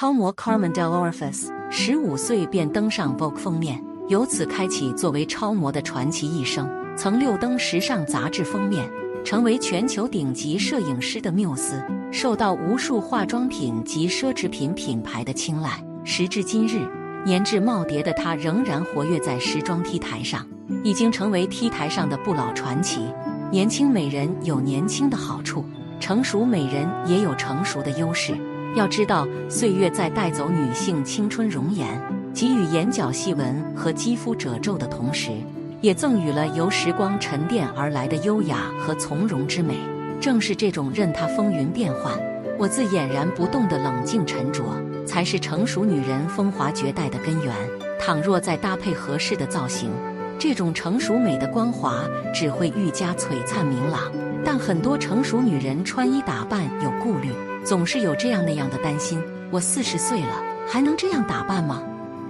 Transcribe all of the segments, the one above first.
超模 Carmen Del Orfis 十五岁便登上 Vogue 封面，由此开启作为超模的传奇一生。曾六登时尚杂志封面，成为全球顶级摄影师的缪斯，受到无数化妆品及奢侈品品牌的青睐。时至今日，年至耄耋的她仍然活跃在时装 T 台上，已经成为 T 台上的不老传奇。年轻美人有年轻的好处，成熟美人也有成熟的优势。要知道，岁月在带走女性青春容颜，给予眼角细纹和肌肤褶皱的同时，也赠予了由时光沉淀而来的优雅和从容之美。正是这种任她风云变幻，我自俨然不动的冷静沉着，才是成熟女人风华绝代的根源。倘若再搭配合适的造型，这种成熟美的光华只会愈加璀璨明朗。但很多成熟女人穿衣打扮有顾虑。总是有这样那样的担心。我四十岁了，还能这样打扮吗？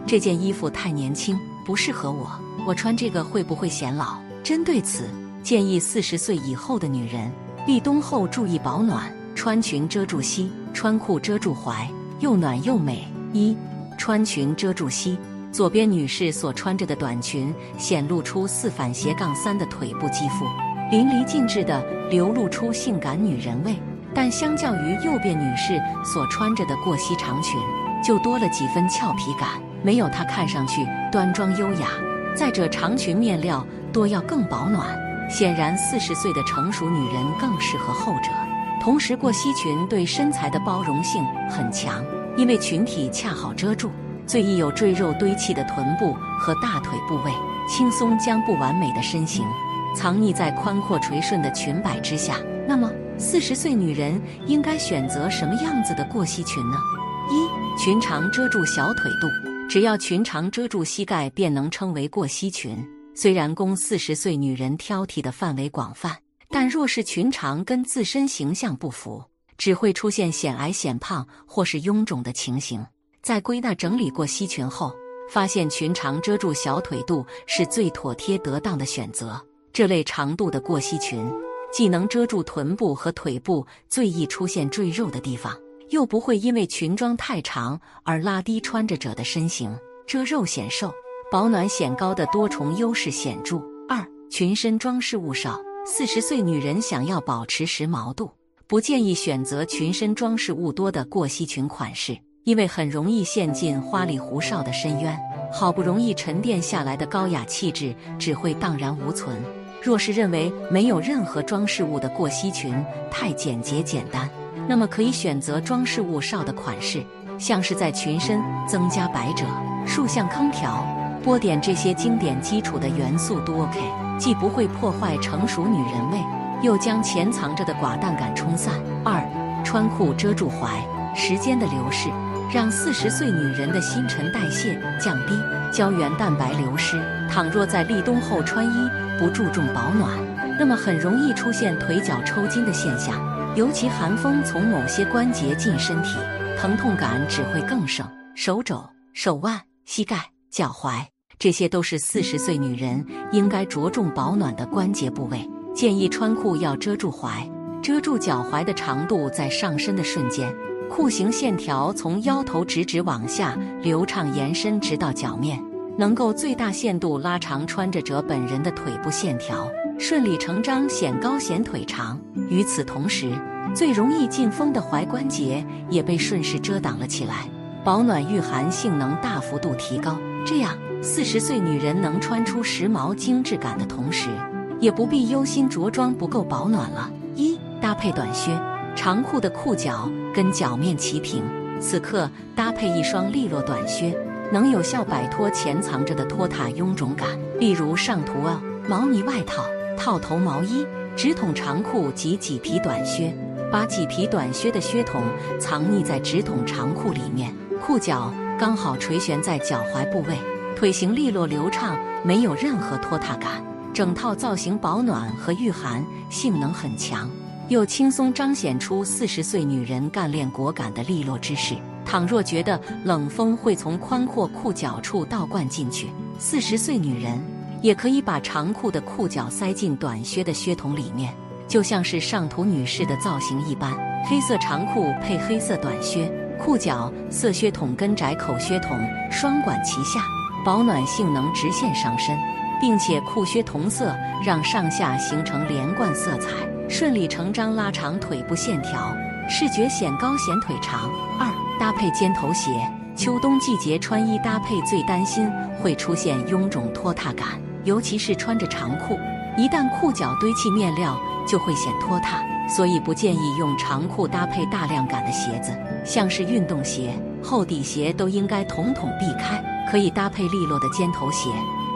这件衣服太年轻，不适合我。我穿这个会不会显老？针对此，建议四十岁以后的女人立冬后注意保暖，穿裙遮住膝，穿裤遮住踝，又暖又美。一穿裙遮住膝，左边女士所穿着的短裙显露出四反斜杠三的腿部肌肤，淋漓尽致地流露出性感女人味。但相较于右边女士所穿着的过膝长裙，就多了几分俏皮感，没有她看上去端庄优雅。再者，长裙面料多要更保暖，显然四十岁的成熟女人更适合后者。同时，过膝裙对身材的包容性很强，因为裙体恰好遮住最易有赘肉堆砌的臀部和大腿部位，轻松将不完美的身形藏匿在宽阔垂顺的裙摆之下。那么，四十岁女人应该选择什么样子的过膝裙呢？一裙长遮住小腿肚，只要裙长遮住膝盖，便能称为过膝裙。虽然供四十岁女人挑剔的范围广泛，但若是裙长跟自身形象不符，只会出现显矮显胖或是臃肿的情形。在归纳整理过膝裙后，发现裙长遮住小腿肚是最妥帖得当的选择。这类长度的过膝裙。既能遮住臀部和腿部最易出现赘肉的地方，又不会因为裙装太长而拉低穿着者的身形，遮肉显瘦、保暖显高的多重优势显著。二、裙身装饰物少，四十岁女人想要保持时髦度，不建议选择裙身装饰物多的过膝裙款式，因为很容易陷进花里胡哨的深渊，好不容易沉淀下来的高雅气质只会荡然无存。若是认为没有任何装饰物的过膝裙太简洁简单，那么可以选择装饰物少的款式，像是在裙身增加百褶、竖向坑条、波点这些经典基础的元素都 OK，既不会破坏成熟女人味，又将潜藏着的寡淡感冲散。二，穿裤遮住踝，时间的流逝让四十岁女人的新陈代谢降低，胶原蛋白流失。倘若在立冬后穿衣。不注重保暖，那么很容易出现腿脚抽筋的现象。尤其寒风从某些关节进身体，疼痛感只会更盛。手肘、手腕、膝盖、脚踝，这些都是四十岁女人应该着重保暖的关节部位。建议穿裤要遮住踝，遮住脚踝的长度在上身的瞬间，裤型线条从腰头直直往下流畅延伸，直到脚面。能够最大限度拉长穿着者本人的腿部线条，顺理成章显高显腿长。与此同时，最容易进风的踝关节也被顺势遮挡了起来，保暖御寒性能大幅度提高。这样，四十岁女人能穿出时髦精致感的同时，也不必忧心着装不够保暖了。一搭配短靴，长裤的裤脚跟脚面齐平，此刻搭配一双利落短靴。能有效摆脱潜藏着的拖沓臃肿感，例如上图啊毛呢外套、套头毛衣、直筒长裤及麂皮短靴，把麂皮短靴的靴筒藏匿在直筒长裤里面，裤脚刚好垂悬在脚踝部位，腿型利落流畅，没有任何拖沓感。整套造型保暖和御寒，性能很强，又轻松彰显出四十岁女人干练果敢的利落之势。倘若觉得冷风会从宽阔裤脚处倒灌进去，四十岁女人也可以把长裤的裤脚塞进短靴的靴筒里面，就像是上图女士的造型一般。黑色长裤配黑色短靴，裤脚色靴筒跟窄口靴筒双管齐下，保暖性能直线上升。并且裤靴同色，让上下形成连贯色彩，顺理成章拉长腿部线条，视觉显高显腿长。二搭配尖头鞋，秋冬季节穿衣搭配最担心会出现臃肿拖沓感，尤其是穿着长裤，一旦裤脚堆砌面料就会显拖沓，所以不建议用长裤搭配大量感的鞋子，像是运动鞋、厚底鞋都应该统统避开，可以搭配利落的尖头鞋。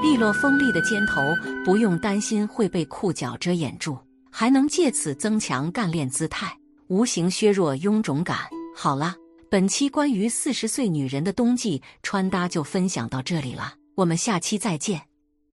利落锋利的尖头，不用担心会被裤脚遮掩住，还能借此增强干练姿态，无形削弱臃肿感。好了，本期关于四十岁女人的冬季穿搭就分享到这里了，我们下期再见。